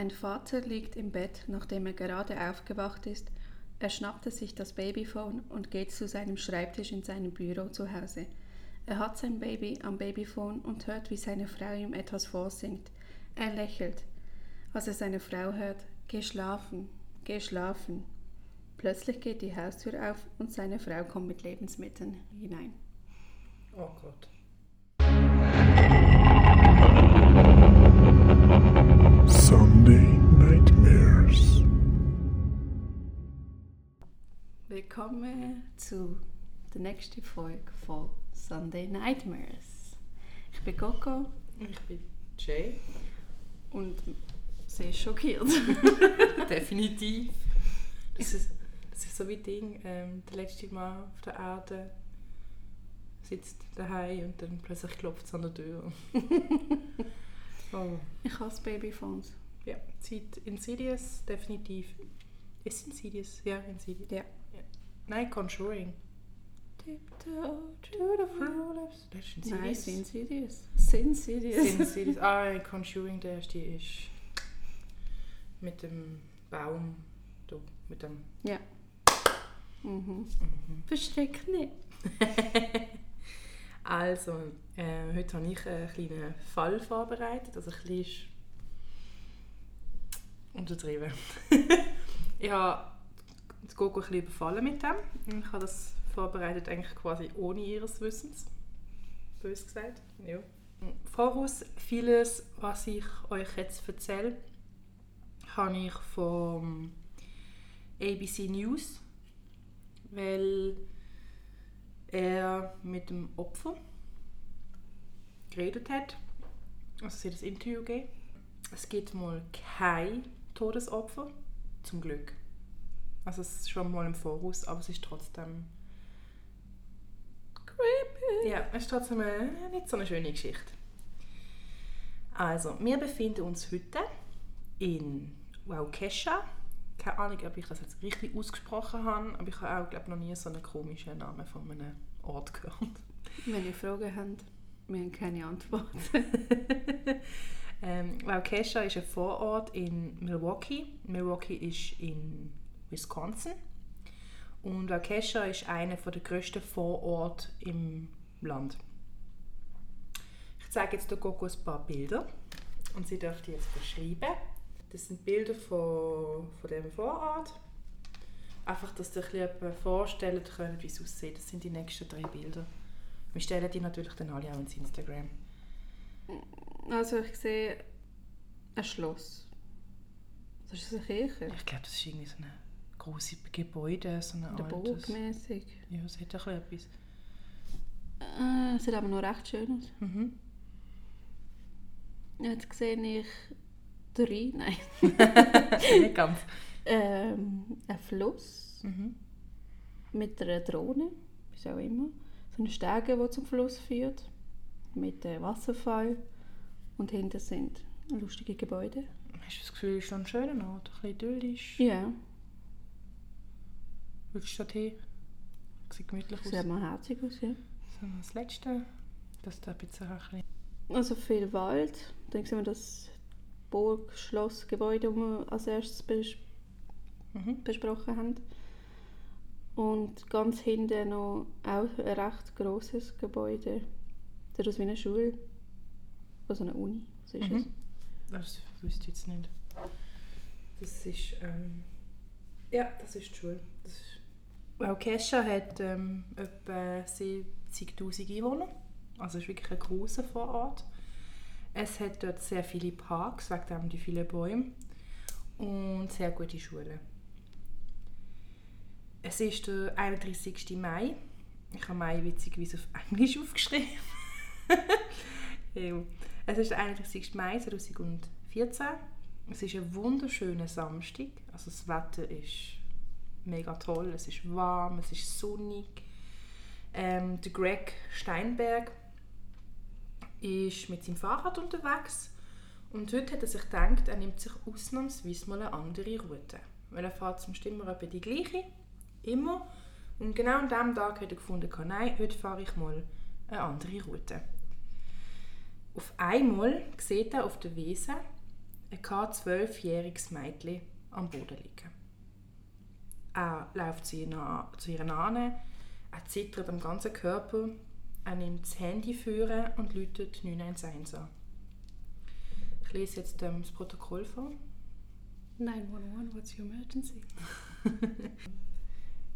Ein Vater liegt im Bett, nachdem er gerade aufgewacht ist. Er schnappte sich das Babyphone und geht zu seinem Schreibtisch in seinem Büro zu Hause. Er hat sein Baby am Babyphone und hört, wie seine Frau ihm etwas vorsingt. Er lächelt, als er seine Frau hört. Geh schlafen, geh schlafen. Plötzlich geht die Haustür auf und seine Frau kommt mit Lebensmitteln hinein. Oh Gott. Willkommen zu der nächsten Folge von Sunday Nightmares. Ich bin Coco Ich bin Jay. und sehr schockiert. Definitiv. Das ist, das ist so wie Ding, ähm, der letzte Mal auf der Erde sitzt daheim und dann plötzlich klopft es an der Tür. oh. Ich hasse Babyphones. Ja, Zeit Insidious, definitiv. Ist Insidious? Ja, Insidious. Ja. Nein, Conjuring. Tiptoe to the floor. Das ist Nein, Insidious. Sin Serious. Sin. Insidious. Ah, Conjuring, der erste ist mit dem Baum. Da, mit dem... Ja. Mhm. Versteck nicht. Also, äh, heute habe ich einen kleinen Fall vorbereitet. Also, ein bisschen untertrieben. ich habe das Gogo ein bisschen überfallen mit dem. Ich habe das vorbereitet eigentlich quasi ohne ihres Wissens. Bös gesagt. Ja. Voraus, vieles, was ich euch jetzt erzähle, habe ich vom ABC News, weil er mit dem Opfer geredet hat. Also sie hat ein Interview gegeben. Es gibt mal kein Todesopfer, zum Glück. Also es ist schon mal im Voraus, aber es ist trotzdem... Creepy. Ja, es ist trotzdem eine, nicht so eine schöne Geschichte. Also, wir befinden uns heute in Waukesha. Keine Ahnung, ob ich das jetzt richtig ausgesprochen habe, aber ich habe auch glaub, noch nie so einen komischen Namen von einem Ort gehört. Wenn ihr Fragen habt, wir haben keine Antwort. ähm, Waukesha ist ein Vorort in Milwaukee. Milwaukee ist in Wisconsin. Und Waukesha ist einer der grössten Vororte im Land. Ich zeige jetzt der Coco ein paar Bilder und sie dürft die jetzt beschreiben. Das sind Bilder von, von dem Vorort. Einfach, dass ihr euch vorstellen könnt, wie es aussieht. Das sind die nächsten drei Bilder. Wir stellen die natürlich dann alle auch ins Instagram. Also ich sehe ein Schloss. Das ist eine Kirche. Ich glaube, das ist irgendwie so ein grosses Gebäude, so ein Der. Burgmäßig. Ja, es hat ein bisschen etwas. Äh, sieht aber noch recht schön aus. Mhm. Jetzt sehe ich drei, nein. Nicht ganz. Ähm, ein Fluss Mhm. mit einer Drohne, wie auch immer. So eine Stege, die zum Fluss führt. Mit einem Wasserfall. Und hinten sind lustige Gebäude. Hast du das Gefühl, es ist noch ein schöner Ort? Ein bisschen idyllisch? Ja, Willst du dorthin? Sieht gemütlich aus. sieht mal herzig aus, ja. So, das letzte. Das da ein bisschen. Also viel Wald. Dann sehen wir das Burg, Schloss, Gebäude, das wir als erstes bes Mhm. besprochen haben. Und ganz hinten noch auch ein recht grosses Gebäude. Das ist wie eine Schule. Also eine Uni. Was ist Mhm. Das wüsste ich jetzt nicht. Das ist. Ähm, ja, das ist die Schule. Das ist Waukesha hat ähm, etwa 70'000 Einwohner. Also es ist wirklich ein grosser Vorort. Es hat dort sehr viele Parks, wegen dem die vielen Bäume. Und sehr gute Schulen. Es ist der 31. Mai. Ich habe Mai witzigerweise auf Englisch aufgeschrieben. Es ist der 31. Mai 2014. Es ist ein wunderschöner Samstag. Also das Wetter ist mega toll. Es ist warm, es ist sonnig. Ähm, der Greg Steinberg ist mit seinem Fahrrad unterwegs und heute hat er sich gedacht, er nimmt sich ausnahmsweise mal eine andere Route. Weil er fährt zum Stimmen etwa die gleiche, immer. Und genau an diesem Tag hat er gefunden, nein, heute fahre ich mal eine andere Route. Auf einmal sieht er auf der Wiese ein zwölfjähriges Mädchen am Boden liegen. Er läuft zu ihr, zu ihr an, er zittert am ganzen Körper, er nimmt das Handy führen und läutet 911 an. Ich lese jetzt ähm, das Protokoll vor. 911, what's your emergency?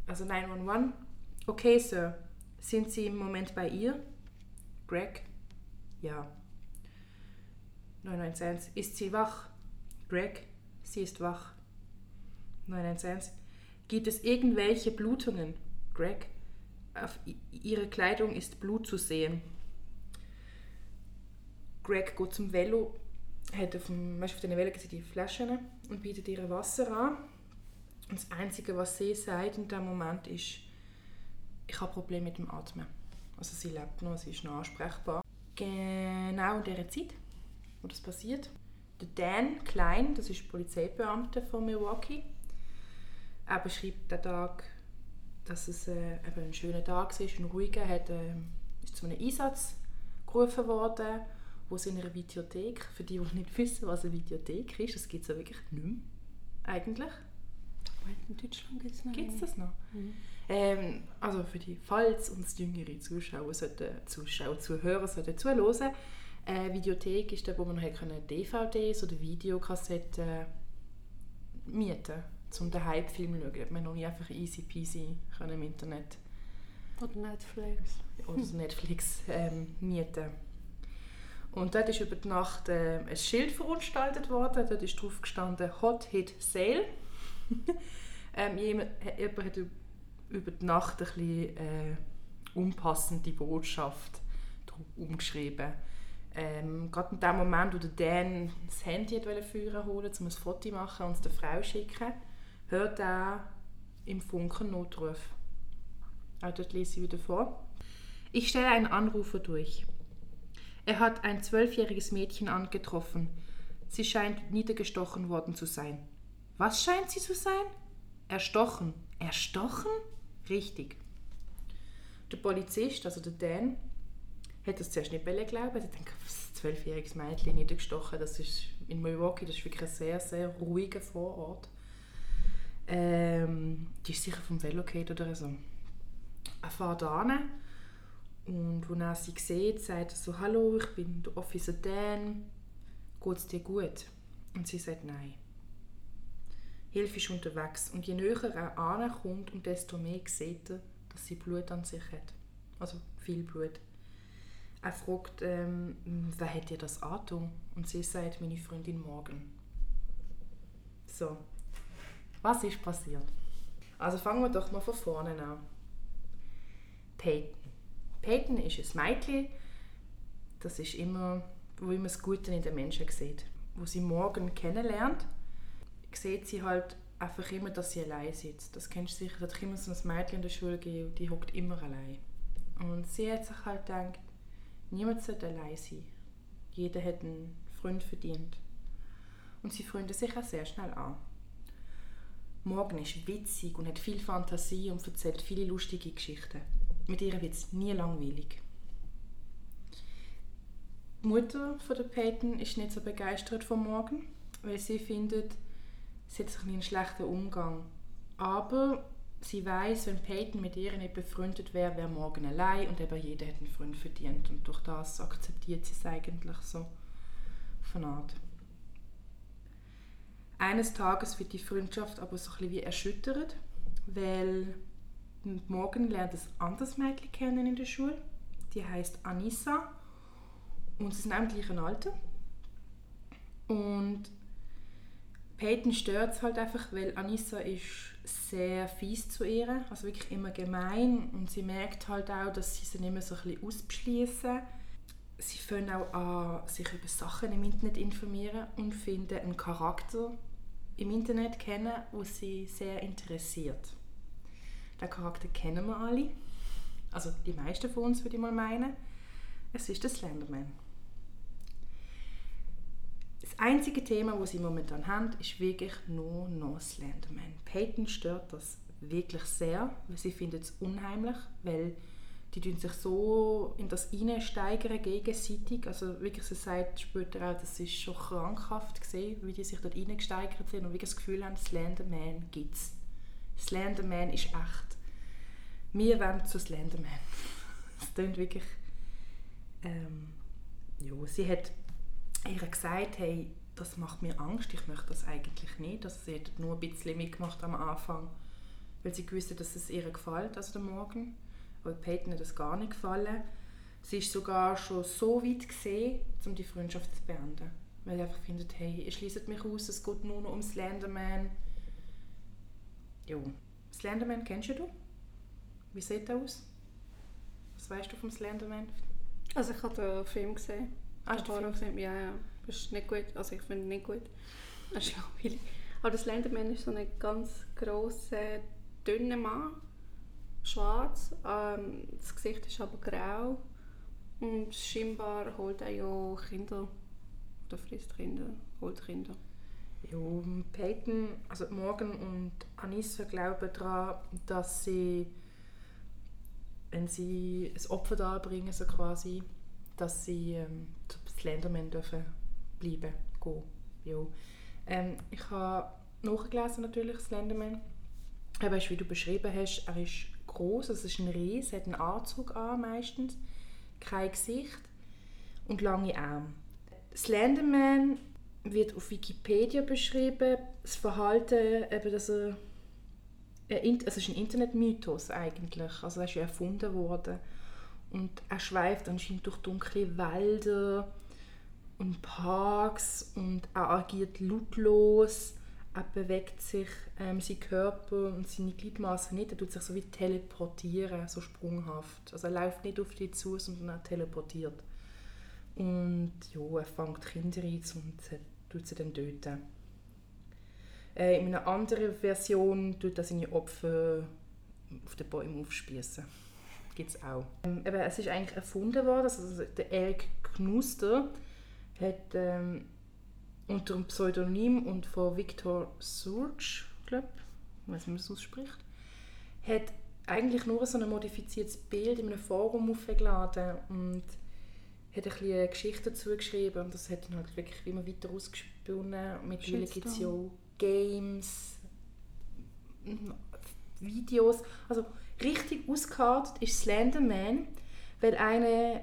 Also 911. Okay, Sir. Sind Sie im Moment bei ihr? Greg? Ja. 911. Ist sie wach? Greg? Sie ist wach. 911. Gibt es irgendwelche Blutungen? Greg? Auf ihrer Kleidung ist Blut zu sehen. Greg geht zum Velo, hat auf, dem, auf den Velo die Flaschen und bietet ihr Wasser an. Und das Einzige, was sie sagt in dem Moment ist, ich habe Probleme mit dem Atmen. Also sie lebt noch, sie ist noch ansprechbar. Genau in dieser Zeit, wo das passiert, der Dan Klein, das ist Polizeibeamter von Milwaukee, er beschreibt den Tag, dass es äh, eben ein schöner Tag war, ein ruhiger, er hat, äh, ist zu einem Einsatz gerufen worden, wo es in einer Videothek, für die, die nicht wissen, was eine Videothek ist, das gibt es ja wirklich nicht mehr, eigentlich. In Deutschland gibt es noch Gibt es eine. das noch? Mhm. Ähm, also für die, falls uns jüngere Zuschauer, sollten, Zuschauer Zuhörer sollten zuhören, äh, Videothek ist da, wo man halt können DVDs oder Videokassetten mieten zum daheim Film zu schauen. Man noch nicht einfach easy peasy können im Internet Oder Netflix. oder Netflix ähm, mieten. Und dort ist über die Nacht äh, ein Schild veranstaltet worden. Dort ist drauf gestanden Hot Hit Sale. ähm, jemand, jemand hat üb- über die Nacht ein bisschen äh, unpassende Botschaft umgeschrieben. Ähm, gerade in dem Moment, wo der Dan das Handy wollte führen holen, um ein Foto zu machen und es der Frau zu schicken, hört er im Funken Notruf. Auch dort lese ich wieder vor. Ich stelle einen Anrufer durch. Er hat ein zwölfjähriges Mädchen angetroffen. Sie scheint niedergestochen worden zu sein. Was scheint sie zu sein? Erstochen. Erstochen? Richtig. Der Polizist, also der Dan, hat das zuerst nicht wollen glauben. Er hat gedacht, was, ein zwölfjähriges Mädchen niedergestochen, das ist in Milwaukee, das ist wirklich ein sehr, sehr ruhiger Vorort. Ähm, die ist sicher vom Velo gefallen oder so. Er fährt hin und als er sie sieht, sagt er so, «Hallo, ich bin der Officer Dan, geht's dir gut?» Und sie sagt «Nein». Hilfe ist unterwegs und je näher er ankommt, und desto mehr sieht er, dass sie Blut an sich hat. Also viel Blut. Er fragt, ähm, wer hat dir das angetan? Und sie sagt, meine Freundin Morgan. So, was ist passiert? Also fangen wir doch mal von vorne an. Peyton. Peyton ist ein Mädchen, das ist immer, wo immer das Gute in den Menschen sieht. Wo sie morgen kennenlernt, sieht sie halt einfach immer, dass sie allein sitzt. Das kennst du sicher, es hat immer so ein Mädchen in der Schule gegeben, die hockt immer allein. Und sie hat sich halt gedacht, niemand sollte allein sein. Jeder hat einen Freund verdient. Und sie freunden sich auch sehr schnell an. Morgen ist witzig und hat viel Fantasie und erzählt viele lustige Geschichten. Mit ihr wird es nie langweilig. Die Mutter von der Peyton ist nicht so begeistert von Morgen, weil sie findet, sie hat sich einen schlechten Umgang. Aber sie weiß, wenn Peyton mit ihr nicht befreundet wäre, wäre Morgen allein und eben jeder hat einen Freund verdient. Und durch das akzeptiert sie es eigentlich so von Art. Eines Tages wird die Freundschaft aber so ein bisschen wie erschüttert, weil morgen lernt ein anderes Mädchen kennen in der Schule. Die heißt Anissa und sie sind auch im gleichen Alter. Und Peyton stört es halt einfach, weil Anissa ist sehr fies zu ihr, also wirklich immer gemein und sie merkt halt auch, dass sie sie mehr so ein bisschen. Sie fangen auch an, sich über Sachen im Internet informieren und finden einen Charakter im Internet kennen, wo sie sehr interessiert. Den Charakter kennen wir alle, also die meisten von uns würde ich mal meinen. Es ist der Slenderman. Das einzige Thema, das sie momentan haben, ist wirklich nur noch Slenderman. Peyton stört das wirklich sehr, weil sie findet es unheimlich, weil die tun sich so in das hineinsteigern gegenseitig. Also wirklich, sie sagt später auch, das ist schon krankhaft gesehen, wie die sich dort hineingesteigert sind und wirklich das Gefühl haben, Slenderman gibt es. Slenderman ist echt. Wir wollen zu Slenderman. Das klingt wirklich... Ähm, ja, sie hat ihr gesagt, hey, das macht mir Angst, ich möchte das eigentlich nicht. Also sie hat nur ein bisschen mitgemacht am Anfang, weil sie wusste, dass es ihr gefällt, also der Morgen. Aber Peyton hat das gar nicht gefallen. Sie ist sogar schon so weit gesehen, um die Freundschaft zu beenden. Weil sie einfach findet, hey, ihr schließt mich aus, es geht nur noch um Slenderman. Jo. Slenderman kennst du? Wie sieht er aus? Was weißt du vom Slenderman? Also ich habe den Film gesehen. Ah, Den Horror gesehen. Ja, ja. Das ist nicht gut. Also ich finde ihn nicht gut. Das ist langweilig. Aber das Slenderman ist so ein ganz grosser, dünner Mann. Schwarz. Ähm, das Gesicht ist aber grau. Und scheinbar holt er ja Kinder. Oder frisst Kinder. Holt Kinder. Ja, Peyton, also Morgan und Anissa glauben daran, dass sie, wenn sie ein Opfer darbringen, so quasi, dass sie ähm, zu Slenderman dürfen bleiben, gehen. Ja. Ähm, ich habe nachgelesen natürlich, Slenderman. Aber wie du beschrieben hast, er ist groß, es ist ein Ries, er hat einen Anzug an meistens, kein Gesicht und lange Arme. Slenderman wird auf Wikipedia beschrieben, das Verhalten, eben, dass er es ist ein Internetmythos eigentlich, also er ist ja erfunden worden. Und er schweift anscheinend durch dunkle Wälder und Parks und er agiert lautlos, bewegt sich ähm, sein Körper und seine Gliedmaßen nicht, er tut sich so wie teleportieren, so sprunghaft. Also er läuft nicht auf die zu, sondern er teleportiert. Und ja, er fängt Kinder ein und tut sie dann töten. Äh, in einer anderen Version tut er seine Opfer auf den Bäumen aufspießen. Gibt es auch. Ähm, eben, es ist eigentlich erfunden worden, also der Eric Knuster hat ähm, unter dem Pseudonym und von Victor Surge, glaube ich, weiß nicht, wie man es ausspricht, hat eigentlich nur so ein modifiziertes Bild in einem Forum aufgeladen und hat ein bisschen eine Geschichte dazu geschrieben und das hat dann halt wirklich immer weiter ausgesponnen. Mittlerweile gibt es ja. Games, Videos, also richtig ausgekartet ist Slenderman, weil eine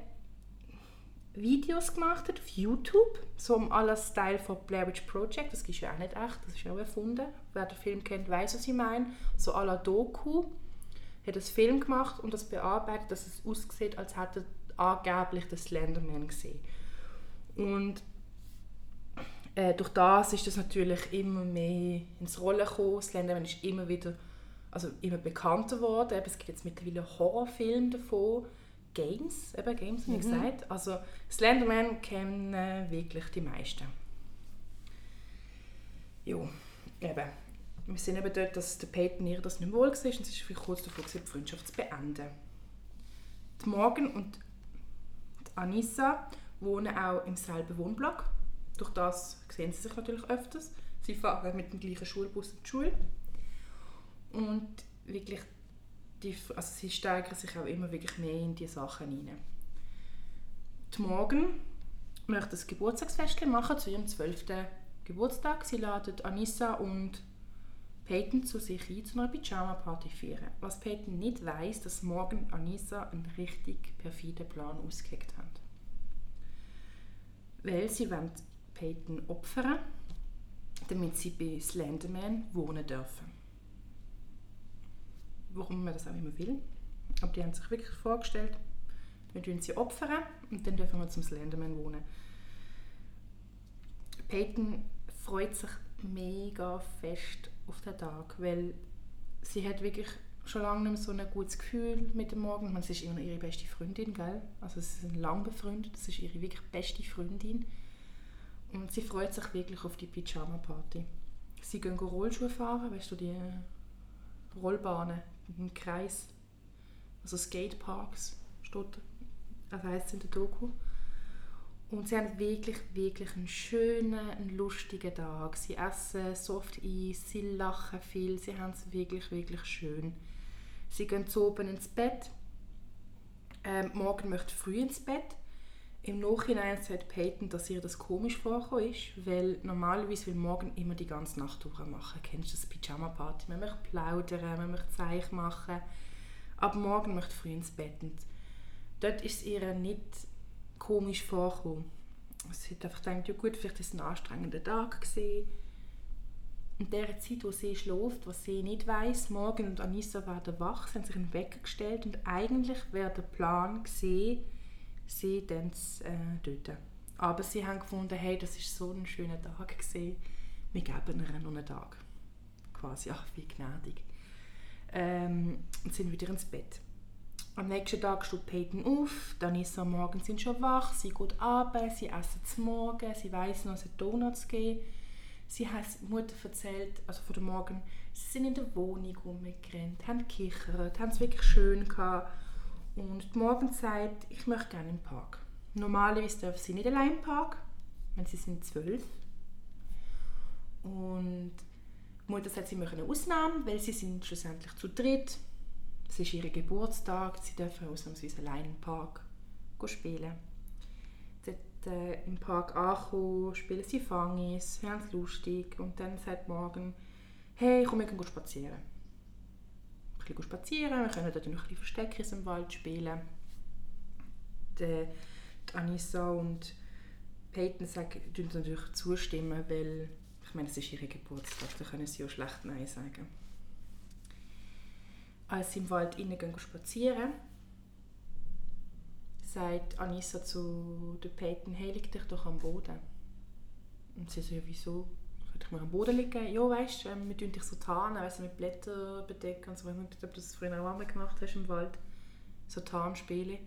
Videos gemacht hat auf YouTube, so im aller Style von Blair Witch Project, das ist ja auch nicht echt, das ist auch erfunden. Wer den Film kennt, weiß, was ich meine. So la Doku hat einen Film gemacht und das bearbeitet, dass es aussieht, als hätte angeblich den Slenderman gesehen. Und äh, durch das ist das natürlich immer mehr ins Rollen gekommen. Slenderman ist immer wieder, also immer bekannter geworden. Es gibt jetzt mittlerweile Horrorfilme davon. Games, eben Games, wie gesagt. Also Slenderman kennen äh, wirklich die meisten. Jo, eben. Wir sind eben dort, dass der Peyton ihr das nicht wohl war und sie ist vielleicht kurz davor, die Freundschaft zu beenden. Die Morgan und die Anissa wohnen auch im selben Wohnblock. Durch das sehen sie sich natürlich öfters. Sie fahren mit dem gleichen Schulbus in die Schule. Und wirklich, die, also sie steigern sich auch immer wirklich mehr in die Sachen hinein. Die Morgan möchte ein Geburtstagsfest machen zu ihrem 12. Geburtstag. Sie ladet Anissa und Peyton zu sich ein, zu einer Pyjama-Party feiern. Was Peyton nicht weiß, dass Morgan und Anissa einen richtig perfiden Plan ausgeheckt haben. Weil sie Peyton opfern, damit sie bei Slenderman wohnen dürfen. Warum man das auch immer will. Aber die haben sich wirklich vorgestellt, wir tun sie opfern und dann dürfen wir zum Slenderman wohnen. Peyton freut sich mega fest auf den Tag, weil sie hat wirklich schon lange nicht mehr so ein gutes Gefühl mit dem Morgen. Meine, sie ist immer ihre beste Freundin, gell? Also sie sind lang befreundet, das ist ihre wirklich beste Freundin. Und sie freut sich wirklich auf die Pyjama-Party. Sie gehen Rollschuhe fahren, weißt du, die Rollbahnen im Kreis, also Skateparks, steht, das heisst in der Doku. Und sie haben wirklich, wirklich einen schönen, einen lustigen Tag. Sie essen soft Eis, sie lachen viel, sie haben es wirklich, wirklich schön. Sie gehen zu oben ins Bett Ähm, Morgan möchte früh ins Bett. Im Nachhinein sagt Peyton, dass ihr das komisch vorgekommen ist, weil normalerweise will Morgan immer die ganze Nacht durchmachen. Kennst du das Pyjama-Party? Man möchte plaudern, man möchte Zeichen machen. Aber Morgan möchte früh ins Bett. Und dort ist es ihr nicht komisch vorgekommen. Sie hat einfach gedacht, ja gut, vielleicht ist es ein anstrengender Tag gewesen. In der Zeit, wo sie schläft, was sie nicht weiß, Morgan und Anissa werden wach, sie haben sich einen Wecker gestellt und eigentlich wäre der Plan gesehen, sie dann zu äh, töten. Aber sie haben gefunden, hey, das ist so ein schöner Tag gewesen, wir geben ihr noch einen Tag. Quasi, ach, wie gnädig. Ähm, und sind wieder ins Bett. Am nächsten Tag steht Peyton auf, dann ist am Morgen sind schon wach, sie geht arbeiten, sie essen zum Morgen, sie weiß noch, es hat Donuts geben. Sie hat Mutter erzählt, also von der Morgen, sie sind in der Wohnung rumgerannt, haben gekichert, haben es wirklich schön gehabt. Und die Morgen sagt, ich möchte gerne im Park. Normalerweise dürfen sie nicht allein im Park, wenn sie sind zwölf. Und die Mutter sagt, sie machen eine Ausnahme, weil sie sind schlussendlich zu dritt. Es ist ihr Geburtstag, sie dürfen ausnahmsweise allein im Park spielen. Dort äh, im Park ankommen, spielen sie Fangis, haben es lustig und dann sagt morgen, hey, komm, wir gehen spazieren. Bisschen spazieren, wir können dort noch ein bisschen Versteckis im Wald spielen. Die, die Anissa und Peyton sagen, natürlich zustimmen, weil ich meine, es ist ihr Geburtstag, da können sie auch schlecht Nein sagen. Als sie im Wald innen gehen spazieren, sagt Anissa zu Peyton, hey, dich doch am Boden. Und sie so, ja, wieso? Ich mir am Boden liegen? Ja, weißt du, ähm, wir tun dich so tarnen, weißt, mit Blättern bedecken und so. Ich weiß nicht, ob du das früher auch mal gemacht hast im Wald. So Tarnspiele.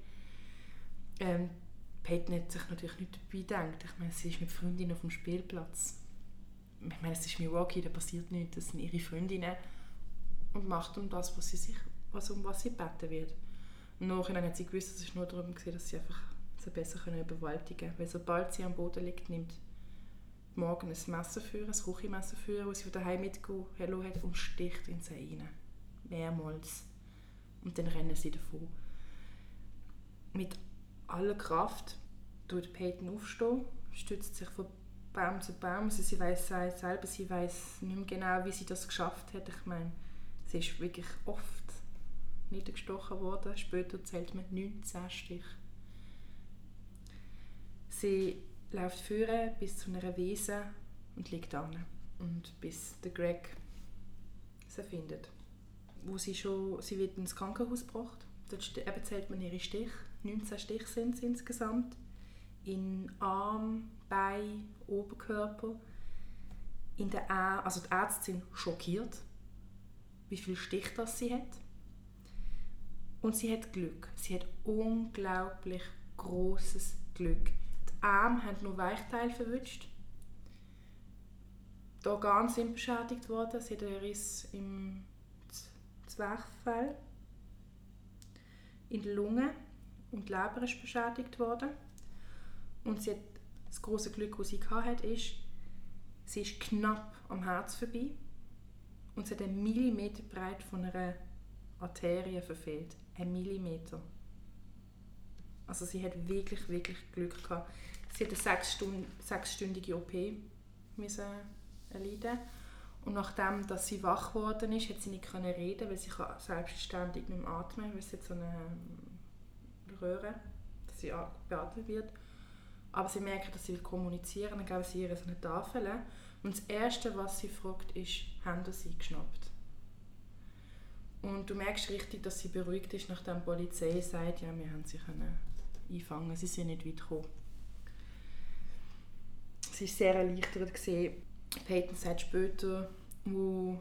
Ähm, Peyton hat sich natürlich nicht dabei gedacht. Ich meine, sie ist mit Freundinnen auf dem Spielplatz ich meine, es ist Milwaukee, da passiert nichts, das sind ihre Freundinnen und macht um das, was sie sich, also um was sie beten wird. Und nachher hat sie gewusst, es ist nur darum gewesen, dass sie einfach sie besser können überwältigen können. Weil sobald sie am Boden liegt, nimmt morgen ein Messer führen, ein Küchenmesser führen, das sie von daheim mitgenommen hat und sticht in sie rein. Mehrmals. Und dann rennen sie davon. Mit aller Kraft tut Peyton aufstehen, stützt sich von Baum zu Baum. Also sie weiß selber, sie weiß nicht mehr genau, wie sie das geschafft hat. Ich meine, sie ist wirklich oft niedergestochen worden. Später zählt man 19 Stich. Sie läuft führen bis zu einer Wiese und liegt an. Und bis der Greg sie findet. Wo sie schon, sie wird ins Krankenhaus gebracht. Dort zählt man ihre Stich. 19 Stich sind es insgesamt. In Arm, Bein, Oberkörper. In der Ä also die Ärzte sind schockiert, wie viel Stich das sie hat. Und sie hat Glück. Sie hat unglaublich großes Glück. Arme haben nur Weichteile verwünscht. Die Organe sind beschädigt worden. Sie hat einen Riss im Zwerchfell. In der Lunge und die Leber ist beschädigt worden. Und sie hat das große Glück, das sie hatte, ist, sie ist knapp am Herz vorbei und sie hat einen Millimeter breit von einer Arterie verfehlt. Ein Millimeter. Also sie hat wirklich, wirklich Glück gehabt. Sie hat eine sechsstündige OP müssen erleiden und nachdem dass sie wach geworden ist, hat sie nicht können reden, weil sie kann selbstständig nicht mehr atmen, weil sie jetzt so eine ähm, Röhre, dass sie beatmet wird aber sie merken, dass sie kommunizieren, dann geben sie ihr so eine Tafel. Und das Erste, was sie fragt, ist, haben sie geschnappt? Und du merkst richtig, dass sie beruhigt ist, nachdem die Polizei sagt, ja, wir haben sie können einfangen, sie sind nicht weit gekommen. Sie ist sehr erleichtert. Peyton sagt später, wo,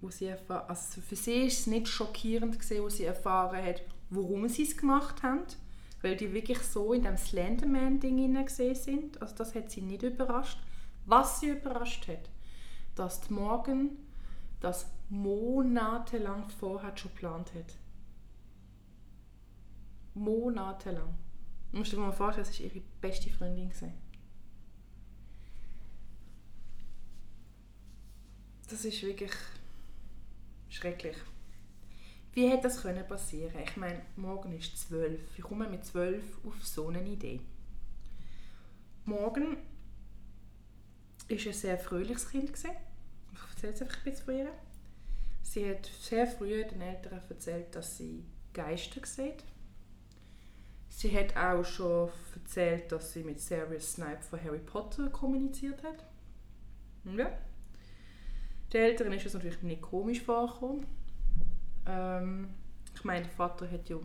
wo sie also für sie ist es nicht schockierend gesehen, wo sie erfahren hat, warum sie es gemacht haben weil die wirklich so in dem Slenderman-Ding gesehen sind. Also das hat sie nicht überrascht. Was sie überrascht hat, dass die Morgan das monatelang vorher schon geplant hat. Monatelang. Du musst dir mal vorstellen, das war ihre beste Freundin. Das ist wirklich schrecklich. Wie hätte das können passieren? Ich meine, morgen ist 12. Ich komme mit 12 auf so eine Idee. Morgen ist ein sehr fröhliches Kind gewesen. Ich erzähle es einfach ein bisschen von ihr. Sie hat sehr früh den Eltern erzählt, dass sie Geister sieht. Sie hat auch schon erzählt, dass sie mit Sirius Snape von Harry Potter kommuniziert hat. Ja. Den Eltern ist es natürlich nicht komisch vorgekommen. Ähm, ich meine, der Vater hat ja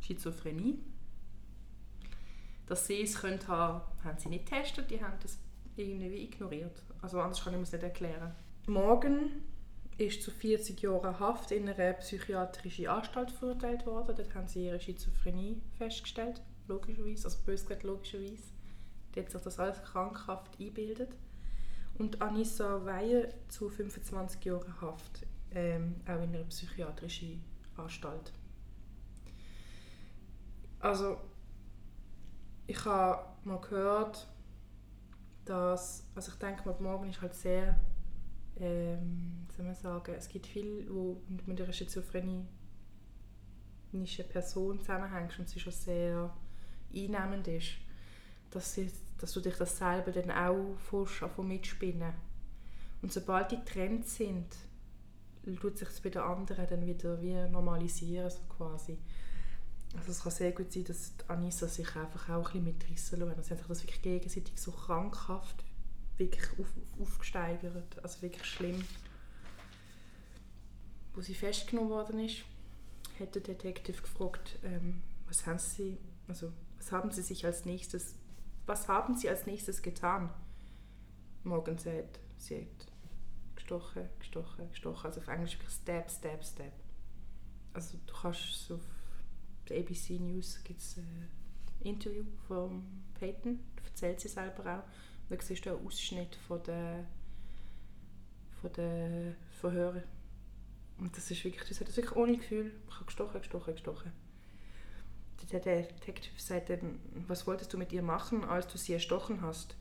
Schizophrenie. Dass sie es können haben, haben sie nicht getestet, die haben das irgendwie ignoriert. Also anders kann ich mir das nicht erklären. Morgen ist zu 40 Jahren Haft in einer psychiatrischen Anstalt verurteilt worden. Dort haben sie ihre Schizophrenie festgestellt, logischerweise, also bös logischerweise. Dort hat sich das alles krankhaft einbildet. Und Anissa Weihe zu 25 Jahren Haft, ähm, auch in einer psychiatrischen Anstalt. Also, ich habe mal gehört, dass, also ich denke mal, morgen ist halt sehr, ähm, soll man sagen, es gibt viel, wo mit einer Schizophrenie eine Person zusammenhängst und sie schon sehr einnehmend ist, dass, sie, dass du dich das selber dann auch von mitspinnen. Und sobald die getrennt sind, tut sich bei den anderen dann wieder wie normalisieren, so quasi. Also es kann sehr gut sein, dass Anissa sich einfach auch ein bisschen mitreissen lassen. Also sie haben das wirklich gegenseitig so krankhaft wirklich auf, aufgesteigert. Also wirklich schlimm. Wo sie festgenommen worden ist, hat der Detective gefragt, ähm, was haben sie, also was haben sie sich als nächstes, was haben sie als nächstes getan? Morgan sagt, sie hat gestochen, gestochen, gestochen. Also auf Englisch wirklich Stab, Stab, Stab. Also du kannst auf der ABC News gibt es ein Interview von Peyton, erzählt sie selber auch. Da siehst du einen Ausschnitt von den, von den Verhören. Und das ist wirklich, das hat das wirklich ohne Gefühl, ich habe gestochen, gestochen, gestochen. Der Detective sagt dann, was wolltest du mit ihr machen, als du sie erstochen hast?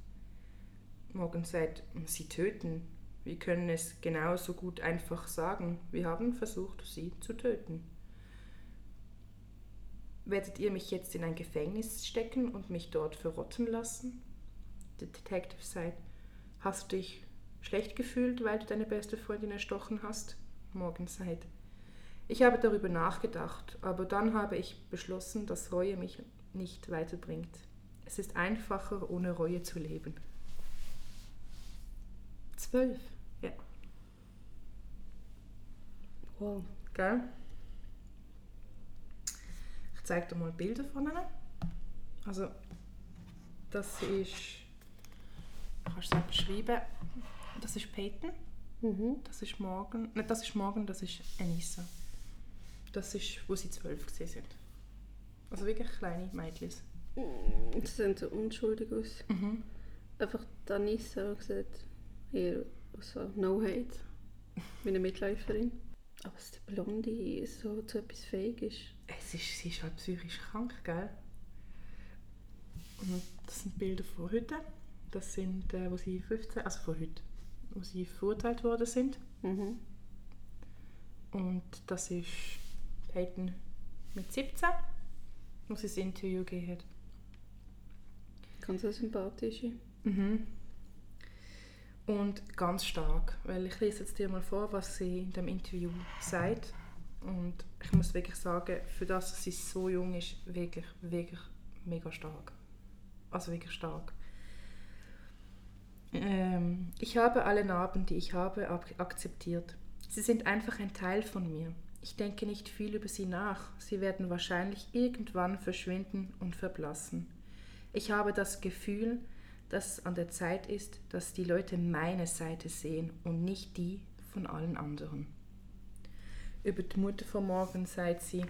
Morgan sagt, sie töten. Wir können es genauso gut einfach sagen. Wir haben versucht, sie zu töten. Werdet ihr mich jetzt in ein Gefängnis stecken und mich dort verrotten lassen? Der Detective sagt, hast du dich schlecht gefühlt, weil du deine beste Freundin erstochen hast? Morgan sagt, ich habe darüber nachgedacht, aber dann habe ich beschlossen, dass Reue mich nicht weiterbringt. Es ist einfacher, ohne Reue zu leben. Zwölf? Ja. Wow. Gell? Ich zeige dir mal Bilder von ihnen. Also, das ist, kannst du es beschreiben, das ist Peyton, Mhm. das ist Morgan, nicht das ist Morgan, das ist Anissa. Das ist, wo sie zwölf gewesen sind. Also wirklich kleine Mädchen. Sie sehen so unschuldig aus. Mhm. Einfach Danissa sieht eher so no hate, wie eine Mitläuferin. Aber dass die Blonde so zu etwas fähig ist. Es ist, sie ist halt psychisch krank, gell? Und das sind Bilder von heute. Das sind, äh, wo sie 15, also von heute, wo sie verurteilt worden sind. Mhm. Und das ist Peyton mit 17, wo sie das Interview gegeben hat. Ganz eine sympathische. Mhm. Und ganz stark, weil ich lese jetzt dir mal vor, was sie in dem Interview sagt. Und ich muss wirklich sagen, für das, dass sie so jung ist, wirklich, wirklich mega stark. Also wirklich stark. Ähm, ich habe alle Narben, die ich habe, ak akzeptiert. Sie sind einfach ein Teil von mir. Ich denke nicht viel über sie nach. Sie werden wahrscheinlich irgendwann verschwinden und verblassen. Ich habe das Gefühl, dass es an der Zeit ist, dass die Leute meine Seite sehen und nicht die von allen anderen. Über die Mutter von Morgan sagt sie,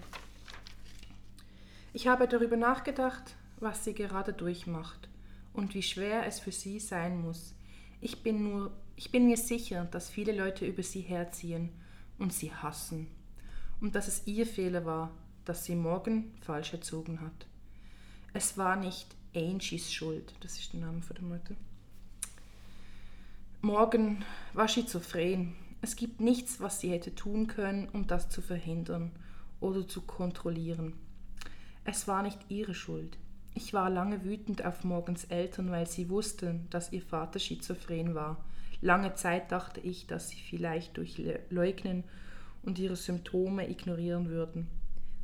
ich habe darüber nachgedacht, was sie gerade durchmacht und wie schwer es für sie sein muss. Ich bin, nur, ich bin mir sicher, dass viele Leute über sie herziehen und sie hassen. Und dass es ihr Fehler war, dass sie Morgan falsch erzogen hat. Es war nicht Angies Schuld, das ist der Name von der Mutter. Morgan war schizophren. Es gibt nichts, was sie hätte tun können, um das zu verhindern oder zu kontrollieren. Es war nicht ihre Schuld. Ich war lange wütend auf Morgens Eltern, weil sie wussten, dass ihr Vater schizophren war. Lange Zeit dachte ich, dass sie vielleicht durch Leugnen und ihre Symptome ignorieren würden.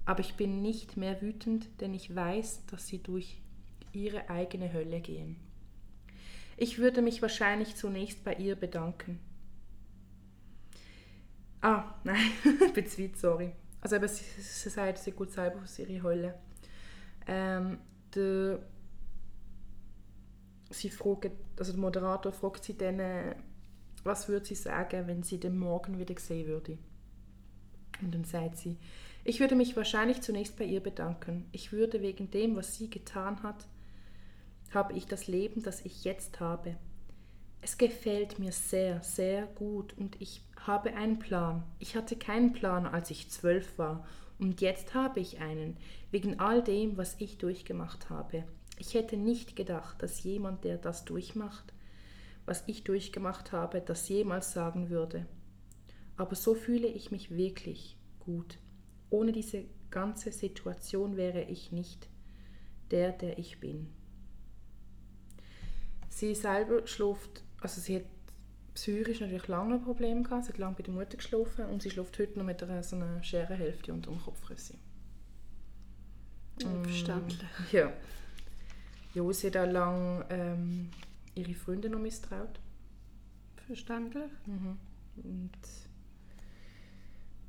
Aber ich bin nicht mehr wütend, denn ich weiß, dass sie durch ihre eigene Hölle gehen. Ich würde mich wahrscheinlich zunächst bei ihr bedanken. Ah, nein, ich bin weit, sorry. Also eben, sie, sie sagt, sie gut selber aus ihrer Hölle. Ähm, der, sie fragt, also der Moderator fragt sie dann, was würde sie sagen, wenn sie den Morgen wieder sehen würde. Und dann sagt sie, ich würde mich wahrscheinlich zunächst bei ihr bedanken. Ich würde wegen dem, was sie getan hat, habe ich das Leben, das ich jetzt habe. Es gefällt mir sehr, sehr gut und ich habe einen Plan. Ich hatte keinen Plan, als ich zwölf war und jetzt habe ich einen, wegen all dem, was ich durchgemacht habe. Ich hätte nicht gedacht, dass jemand, der das durchmacht, was ich durchgemacht habe, das jemals sagen würde. Aber so fühle ich mich wirklich gut. Ohne diese ganze Situation wäre ich nicht der, der ich bin. Sie selber schläft, also sie hat psychisch natürlich lange ein Problem gehabt, sie hat lange bei der Mutter geschlafen und sie schläft heute noch mit einer, so einer Scherenhälfte unter dem Kopfrüssel. Verständlich. Mm, ja. Ja, sie hat auch lange ähm, ihre Freunde noch misstraut. Verständlich. Mhm. Und,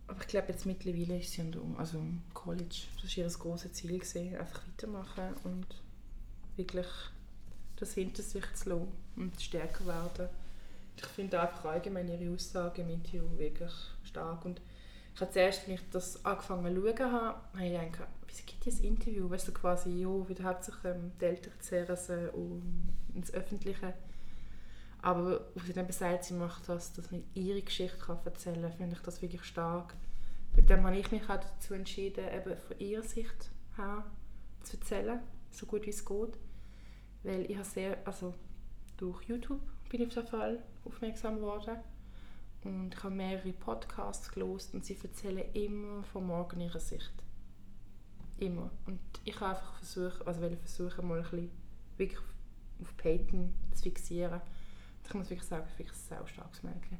aber ich glaube, jetzt mittlerweile ist sie der, also im College. Das war ihr großes Ziel, gewesen, einfach weitermachen und wirklich das hinter sich zu lassen und stärker werden. Ich finde einfach allgemein ihre Aussagen im Interview wirklich stark. Und ich habe zuerst, als ich das angefangen zu schauen habe, habe ich gedacht, wieso gibt es Interview? Weißt du, quasi, ja, wieder hauptsächlich ähm, die Eltern zehren um, ins Öffentliche. Aber wo sie dann sagt, sie macht das, dass sie ihre Geschichte kann erzählen kann, finde ich das wirklich stark. Wegen dem habe ich mich auch dazu entschieden, eben von ihrer Sicht her zu erzählen, so gut wie es geht. Weil ich habe sehr, also durch YouTube bin ich auf jeden Fall aufmerksam geworden. Und ich habe mehrere Podcasts gelost und sie erzählen immer von morgen ihrer Sicht. Immer. Und ich habe einfach versucht, also will versuchen, mal ein bisschen wirklich auf Peyton zu fixieren. Ich muss wirklich sagen, ich finde ein sehr starkes Mädchen.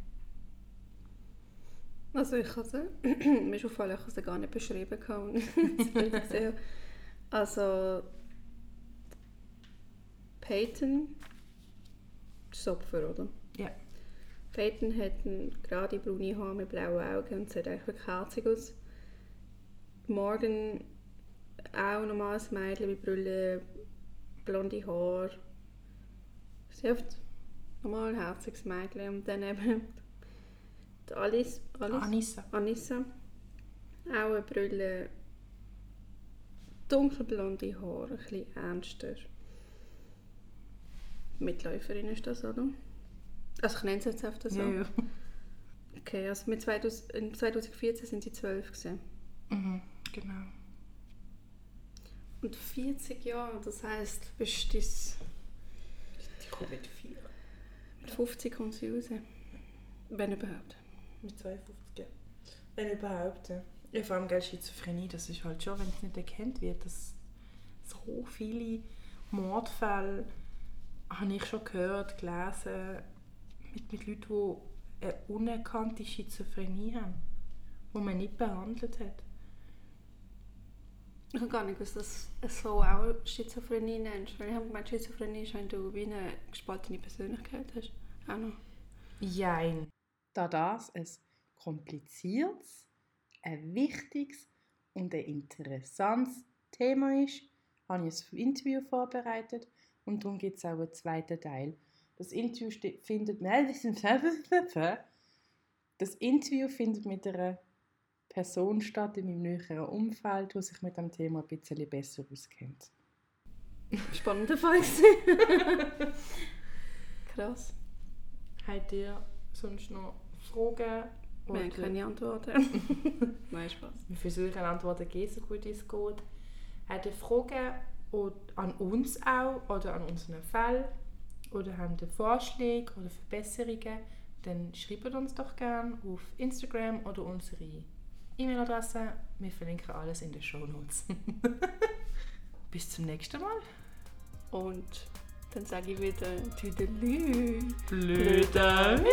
Also ich habe sie, mir ist aufgefallen, ich habe sie gar nicht beschrieben. gesehen. also Peyton ist Opfer, oder? Ja. Peyton hat gerade braune Haare mit blauen Augen und sieht echt wirklich herzig aus. Morgan auch normales Mädchen mit Brille, blonde Haare. Sie hat normal herziges Mädchen. Und dann eben die Alice, Alice? Anissa. Anissa. Auch eine Brille, dunkelblonde Haare, ein bisschen ernster. Mitläuferin ist das, oder? Also ich nenne es jetzt einfach so. Ja, ja. Okay, also mit 2000, in 2014 sind sie zwölf gewesen. Mhm, genau. Und 40 Jahre, das heisst, bist du das... Die kommt mit 4. Mit 50 kommt sie raus. Wenn überhaupt. Mit 52, ja. Wenn überhaupt, ja. ja vor allem gell, Schizophrenie, das ist halt schon, wenn es nicht erkannt wird, dass so viele Mordfälle habe ich schon gehört, gelesen, mit, mit Leuten, die eine unerkannte Schizophrenie haben, die man nicht behandelt hat. Ich habe gar nicht gewusst, dass es so auch Schizophrenie nennst. Weil ich habe gemeint, Schizophrenie ist, wenn du wie eine gespaltene Persönlichkeit hast. Auch noch. Jein. Da das ein kompliziertes, ein wichtiges und ein interessantes Thema ist, habe ich ein Interview vorbereitet und darum gibt es auch einen zweiten Teil. Das Interview findet das Interview findet mit einer Person statt in meinem näheren Umfeld, die sich mit dem Thema ein bisschen besser auskennt. Spannender Fall Krass. Habt ihr sonst noch Fragen? Wir haben keine Antworten. Nein, Spaß. Wir versuchen Antworten zu geben, so gut es geht. Habt ihr Fragen an uns auch oder an unseren Fall oder haben ihr Vorschläge oder Verbesserungen, dann schreibt uns doch gerne auf Instagram oder unsere E-Mail-Adresse. Wir verlinken alles in den Show Notes. Bis zum nächsten Mal. Und dann sage ich wieder Tüdelü. Blöder